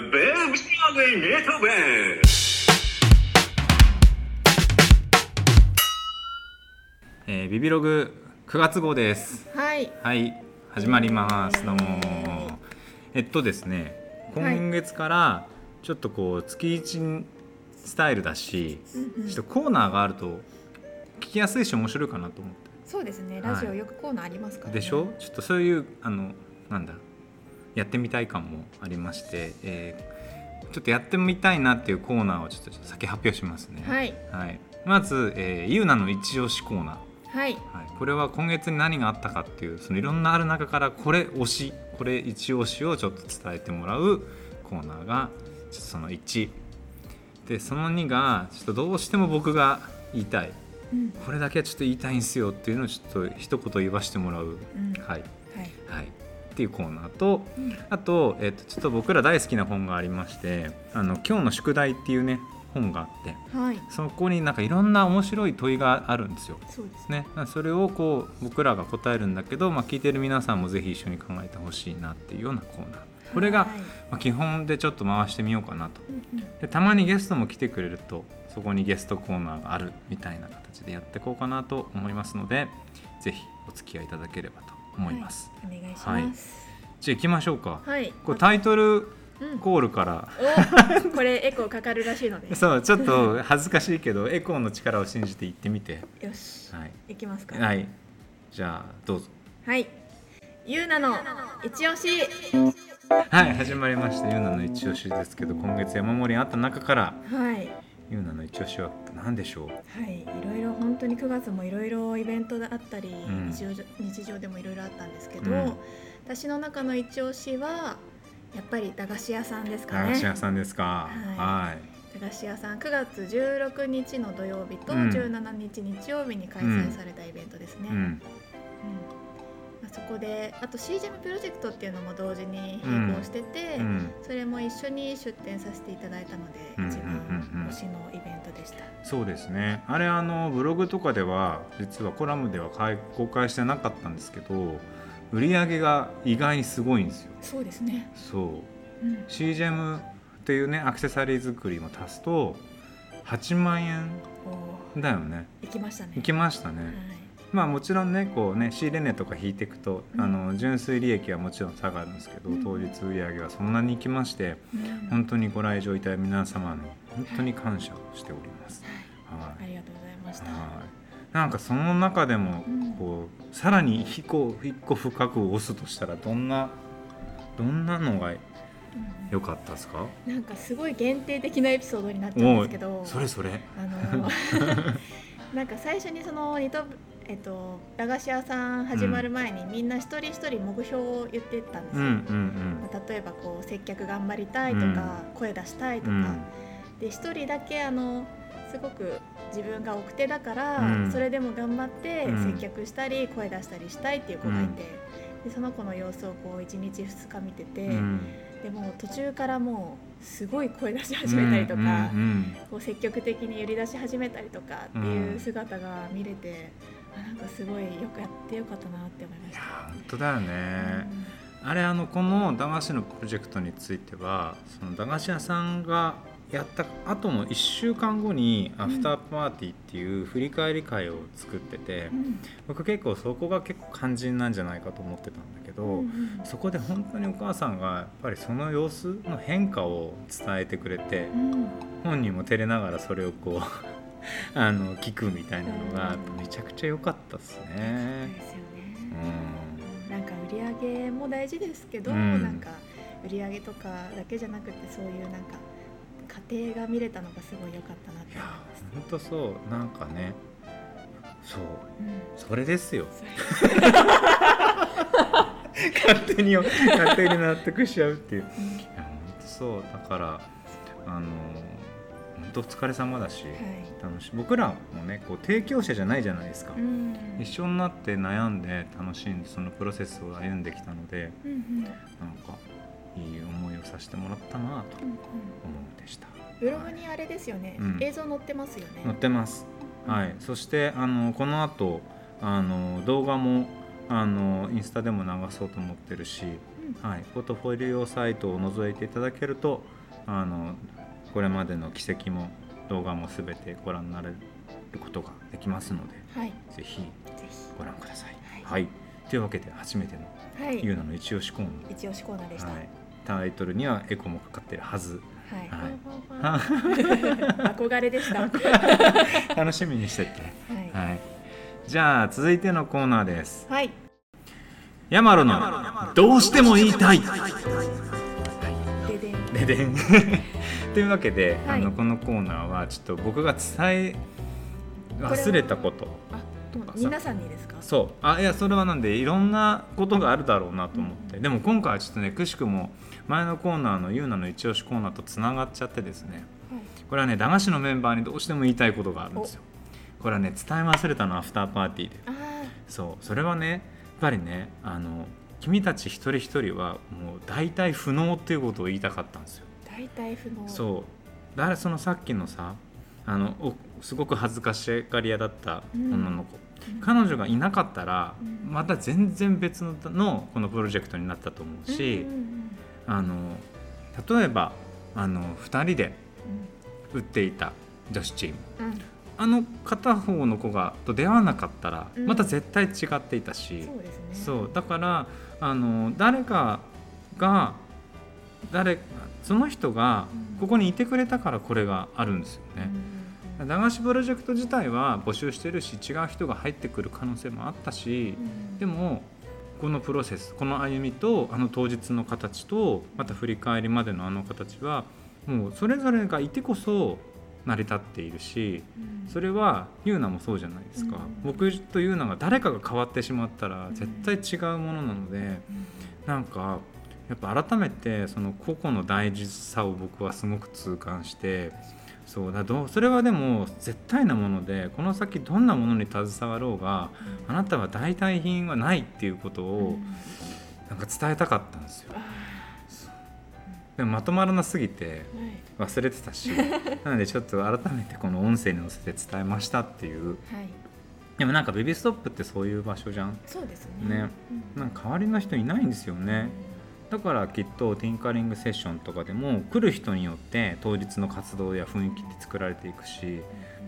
Belgian Beethoven. えービビログ9月号です。はい。はい、始まります。どうも。えっとですね、はい今月からちょっとこう月一スタイルだし、ちょっとコーナーがあると聞きやすいし面白いかなと思っそうですね。はいラジオよくコーナーありますから、て。ね。でしょ？ちょっとそういうあのなんだやってみたい感もありまして、えーちょっとやってみたいなっていうコーナーをちょっと先発表しますね。はい。はい。まず、えー、ゆうなの一押しコーナー。はい。はい、これは今月に何があったかっていうそのいろんなある中からこれ推しこれ一押しをちょっと伝えてもらうコーナーがその1でその2がちょっとどうしても僕が言いたいうん。これだけはちょっと言いたいんですよっていうのをちょっと一言言わせてもらう、うん。はいはい。はい、っていうコーナーとうんあと,、えっとちょっと僕ら大好きな本がありまして「あの今日の宿題」っていうね本があってはい。そこになんかいろんな面白い問いがあるんですよ。そうですね。ね、それをこう僕らが答えるんだけど、まあ、聞いてる皆さんもぜひ一緒に考えてほしいなっていうようなコーナーこれが、はいまあ、基本でちょっと回してみようかなとでたまにゲストも来てくれるとそこにゲストコーナーがあるみたいな形でやっていこうかなと思いますのでぜひお付き合いいただければと思います、はい。お願いします。じゃあ行きましょうか、はい。これタイトルうん。コールからお、これエコーかかるらしいので。そうちょっと恥ずかしいけどエコーの力を信じて行ってみてよし。はい、いきますか。はい、じゃあどうぞはい。ゆうなの一押し。はい始まりましたゆうなの一押しですけど今月山盛りあった中からはい。ゆうなの一押しは何でしょう？はい、いろいろ本当に9月もいろいろイベントがあったり、ん。日常日常でもいろいろあったんですけど、うん。私の中の一押しはやっぱり駄菓子屋さんですか駄ね。菓子屋さんですか？ははい。駄菓子屋さん9月16日の土曜日とうん。17日日曜日に開催されたイベントですね。うんそこであと CGM プロジェクトっていうのも同時に並行してて、うん。それも一緒に出展させていただいたので、うん一番推しのイベントでした。そうですね。あれあのブログとかでは実はコラムでは開公開してなかったんですけど売り上げが意外にすごいんですよ。そうですね。そう。うん。CGM っていうねアクセサリー作りも足すと8万円だよね。行きましたね。いきましたね、はい。まあもちろんねこうね仕入れ値とか引いていくと、うん。あの純粋利益はもちろん下がるんですけど、うん。当日売り上げはそんなにいきましてうん。本当にご来場いただいた皆様に本当に感謝をしております。はありがとうございましい、た。はい。なんかその中でもうん。こうさらに一個一個深く押すとしたらどんなどんなのがうん。良かったですか？なんかすごい限定的なエピソードになっちゃうんですけど、それそれ。あの なんか最初にそのニトえっと駄菓子屋さん始まる前に、みんな一人一人目標を言ってたんですよ。うんうんまあ例えばこう接客頑張りたいとか、うん。声出したいとか、うん。で一人だけあのすごく自分が奥手だから、うん。それでも頑張ってうん。接客したり声出したりしたいっていう子がいて、でその子の様子をこう1日2日見てて、うん。でも途中からもうすごい声出し始めたりとか、こう積極的に売り出し始めたりとかっていう姿が見れて、あなんかすごいよくやってよかったなって思いました。いや本当だよね。あれあのこの駄菓子のプロジェクトについてはその駄菓子屋さんがやった後の1週間後にアフターパーティーっていう振り返り会を作ってて、うん。僕結構そこが結構肝心なんじゃないかと思ってたんだけど、うんうん。そこで本当にお母さんがやっぱりその様子の変化を伝えてくれて、うん。本人も照れながらそれをこう あの聞くみたいなのがめちゃくちゃ良かったですね。ですよね。うん。なんか売り上げも大事ですけど、うん。なんか売り上げとかだけじゃなくてそういうなんか家庭が見れたのがすごい良かったなっていや思いました。本当そう。なんかねそう。うん。それですよ。勝手に 勝手に納得しちゃうっていう。いうん。や本当そう。だからあの本当お疲れ様だし、はい。楽しい。僕らもねこう提供者じゃないじゃないですか、うん。一緒になって悩んで楽しんでそのプロセスを歩んできたのでうんうん。なんかいい思いをさせてもらったなとうんうん。思うでした。ブログにあれですよね、うん。映像載ってますよね。載ってます。はい、そしてあのこの後あの動画もあのインスタでも流そうと思ってるし、はい、ポートフォリオサイトを覗いていただけるとあのこれまでの軌跡も動画もすべてご覧になれることができますのではい。ぜひご覧ください。ははい、というわけで初めてのはい。ゆうなの一押しコーナー、一押しコーナーでした。はい、タイトルにはエコもかかってるはず。はい。憧れでした。は 楽しみにしてて、い。はい、じゃあ続いてのコーナーです。はい。ヤマロのどうしても言いたい。ででん。ででん というわけで、はい。あのこのコーナーはちょっと僕が伝え忘れたこと。あどう皆さんにですか？そう。あいやそれはなんでいろんなことがあるだろうなと思って、でも今回はちょっとねくしくも前のコーナーの「ゆうなの一押しコーナー」とつながっちゃってですね。はい。これはね駄菓子のメンバーにどうしても言いたいことがあるんですよ。これはね伝え忘れたのアフターパーティーで。あそう。それはねやっぱりねあの君たち一人一人はもう大体不能っていうことを言いたかったんですよー大体不能。そう。だからそのさっきのさあのおすごく恥ずかしがり屋だった女の子、うん。彼女がいなかったらうん。また全然別ののこのプロジェクトになったと思うし、うんうんあの例えばあの2人でうん。打っていた女子チーム。うん。うんあの片方の子がと出会わなかったらうん。また絶対違っていたし、そうね。そう。だからあの誰かが誰その人がうん。ここにいてくれたからこれがあるんですよね。駄菓子プロジェクト自体は募集してるし違う人が入ってくる可能性もあったしうん。でもこのプロセスこの歩みとあの当日の形とまた振り返りまでのあの形はもうそれぞれがいてこそ成り立っているしうん。それはユーナもそうじゃないですか、うん。僕とユーナが誰かが変わってしまったらうん絶対違うものなのでうん。なんかやっぱ改めてその個々の大事さを僕はすごく痛感してそうだどうそれはでも絶対なものでこの先どんなものに携わろうがあなたは代替品はないっていうことうん。をなんか伝えたかったんですよ。あでもまとまらなすぎて忘れてたし なのでちょっと改めてこの音声に乗せて伝えましたっていう。はい。でもなんかベビーストップってそういう場所じゃん。そうですね。ね。うん。なんか代わりの人いないんですよねだからきっとティンカリングセッションとかでも来る人によって当日の活動や雰囲気って作られていくしやっ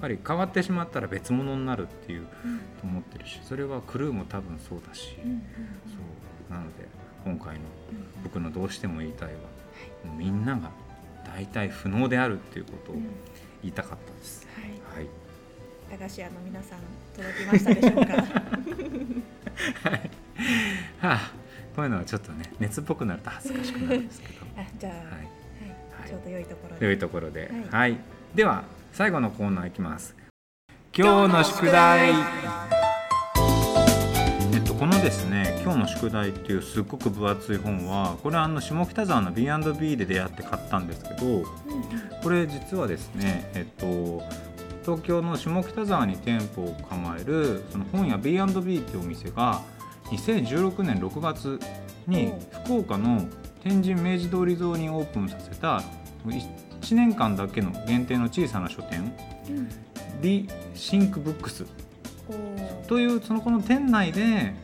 ぱり変わってしまったら別物になるっていううんと思ってるしそれはクルーも多分そうだし、そうなので今回のうん僕のどうしても言いたいは、もうみんなが大体不能であるっていうことをうん。言いたかったです。はい。はい、駄菓子屋の皆さん届きましたでしょうか？はい。はあ、こういうのはちょっとね熱っぽくなると恥ずかしくなるんですけど、あじゃあ、ははい。はい。ちょうど良いところで。良いところで、は、はい。いでは最後のコーナーいきます。今日の宿題。えっとこのですね今日の宿題っていうすっごく分厚い本はこれはあの下北沢の B&B で出会って買ったんですけどこれ実はですねえっと東京の下北沢に店舗を構えるその本屋 B&B っていうお店が2016年6月に福岡の天神明治通り沿いにオープンさせた1年間だけの限定の小さな書店。うん。リシンクブックスというそのこの店内で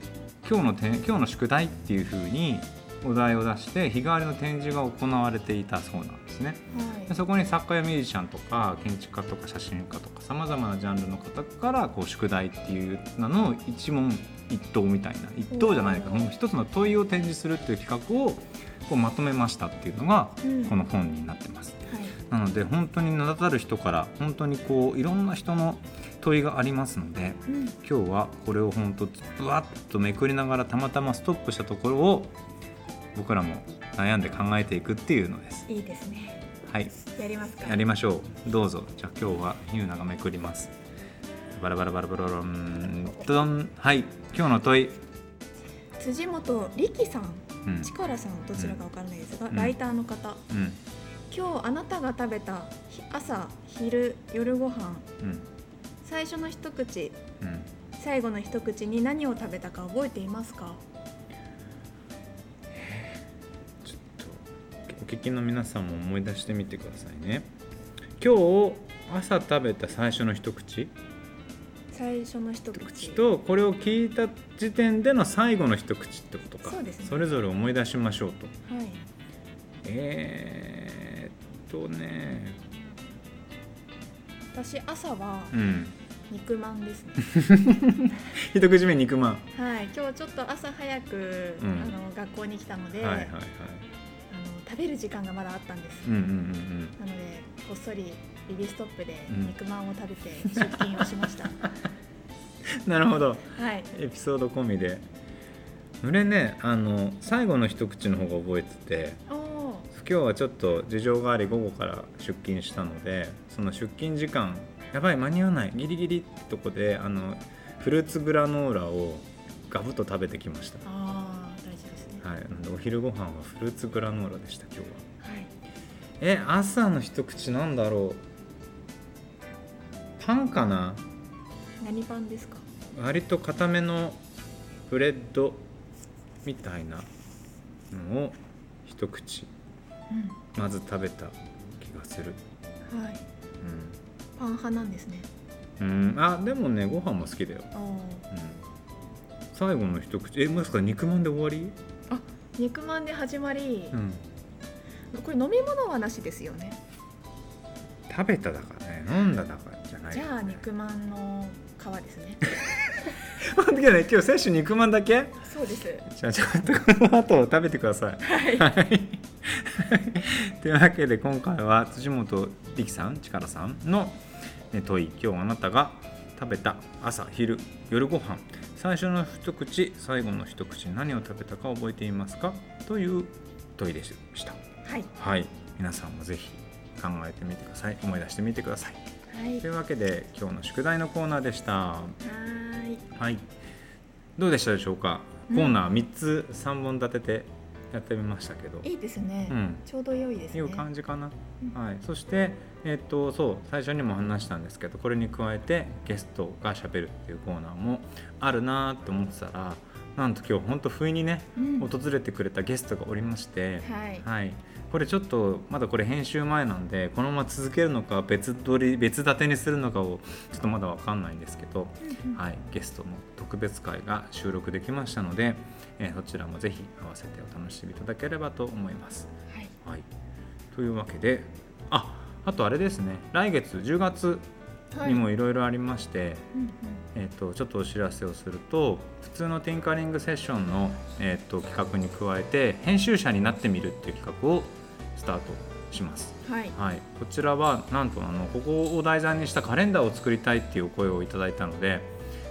今日のて今日の宿題っていう風にお題を出して日替わりの展示が行われていたそうなんですね。はい。でそこに作家やミュージシャンとか建築家とか写真家とかさまざまなジャンルの方からこう宿題っていうのの一問一答みたいな一答じゃないか。一つの問いを展示するっていう企画をこうまとめましたっていうのがうん。この本になってます。はい。なので本当に名だたる人から本当にこういろんな人の問いがありますのでうん。今日はこれを本当ぶわっとめくりながらたまたまストップしたところを僕らも悩んで考えていくっていうのです。いいですね。はい。やりますか。やりましょう。どうぞ。じゃあ今日はユーナがめくりますバラバラバラバラバランドンはい今日の問い、辻本力さんうんチカラさんどちらかわからないですが、うんライターの方うん今日あなたが食べた朝昼夜ご飯うん最初の一口うん最後の一口に何を食べたか覚えていますかちょっとお聞きの皆さんも思い出してみてくださいね今日朝食べた最初の一口最初の一口。口とこれを聞いた時点での最後の一口ってことか。そうですね。それぞれ思い出しましょうと。はい。えー、っとね。私朝はうん。肉まんですね、一口目肉まん。はい。今日ちょっと朝早く、うん。あの学校に来たので、はいはいはい食べる時間がまだあったんです、うんうんうんなのでこっそりビビストップでうん。肉まんを食べて出勤をしました、う んなるほど。はい。エピソード込みで。俺ねあの最後の一口の方が覚えてて今日はちょっと事情があり午後から出勤したのでその出勤時間やばい間に合わないギリギリってとこであのフルーツグラノーラをガブッと食べてきました、はい、なのでお昼ご飯はフルーツグラノーラでした今日は。はい。え朝の一口なんだろう。パンかな？何パンですか？割と固めのブレッドみたいなのを一口うん。まず食べた気がする。はい。パン派なんですね。うん、うん、あでもねご飯も好きだよ、うん、最後の一口えもしか肉まんで終わり？肉まんで始まり、うん。これ飲み物はなしですよね。食べただからね。飲んだだからじゃないじゃあ肉まんの皮ですね。待ってね今日摂取肉まんだけ？そうです。じゃあちょっとこの後食べてください。はい。はい。というわけで今回は辻本力さん力さんのね問い。今日あなたが食べた朝昼夜ご飯最初の一口最後の一口何を食べたか覚えていますか？という問いでした。はい。はい。皆さんもぜひ考えてみてください。思い出してみてください。はい。というわけで今日の宿題のコーナーでした。はーい。はい。どうでしたでしょうか？うんコーナー3つ3本立ててやってみましたけど、いいですね、うん。ちょうど良いですね。いう感じかな、うん。はい、そして、えっとそう最初にも話したんですけどこれに加えてゲストがしゃべるっていうコーナーもあるなーって思ってたらなんと今日本当不意にねうん。訪れてくれたゲストがおりまして、はい。はい、これちょっとまだこれ編集前なんでこのまま続けるのか別撮り別立てにするのかをちょっとまだ分かんないんですけど、うんうん。はい、ゲストの特別会が収録できましたので、えーそちらもぜひ合わせてお楽しみいただければと思います。はい。はい、というわけでああとあれですね。来月10月にもいろいろありまして、うんうん。えー、とちょっとお知らせをすると普通のティンカリングセッションの、えー、と企画に加えて編集者になってみるっていう企画をスタートします。はい。はい、こちらはなんとあのここを題材にしたカレンダーを作りたいっていうお声をいただいたので、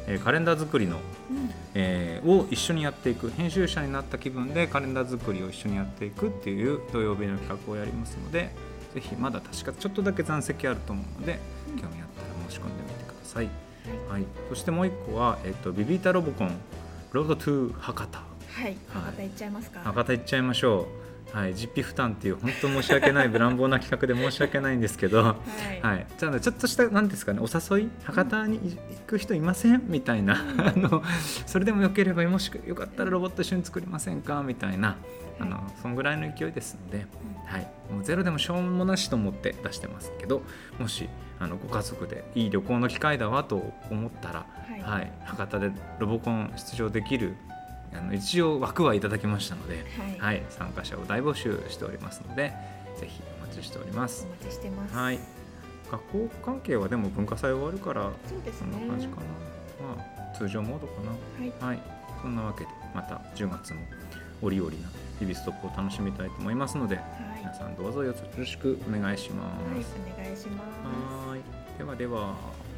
えーカレンダー作りの、うん。えーを一緒にやっていく編集者になった気分でカレンダー作りを一緒にやっていくっていう土曜日の企画をやりますのでぜひまだ確かちょっとだけ残席あると思うのでうん。興味あったら申し込んでみてください。はい、そしてもう一個は、えっと、ビビータロボコンロードトゥ博多。はい。博多行っちゃいますか、博多行っちゃいましょう。はい、実費負担っていう本当申し訳ないブランボーな企画で申し訳ないんですけど、はい。はい、じゃあちょっとした何ですかねお誘い博多に行く人いませんみたいな あのそれでもよければもしよかったらロボット一緒に作りませんかみたいなあのそんぐらいの勢いですので、はい、もうゼロでもしょうもなしと思って出してますけどもしあのご家族でいい旅行の機会だわと思ったら、はい。はい、博多でロボコン出場できるあの一応枠はいただきましたので、はい。はい、参加者を大募集しておりますのでぜひお待ちしております。お。待ちしてます。はい、学校関係はでも文化祭終わるからそうですそんなね感じかな、まあ通常モードかはい。なはい。そんなわけでまた10月も折々なビビストップを楽しみたいと思いますのではい。皆さんどうぞよろしくお願いしまはいす。お願いします。はーい。ではでは。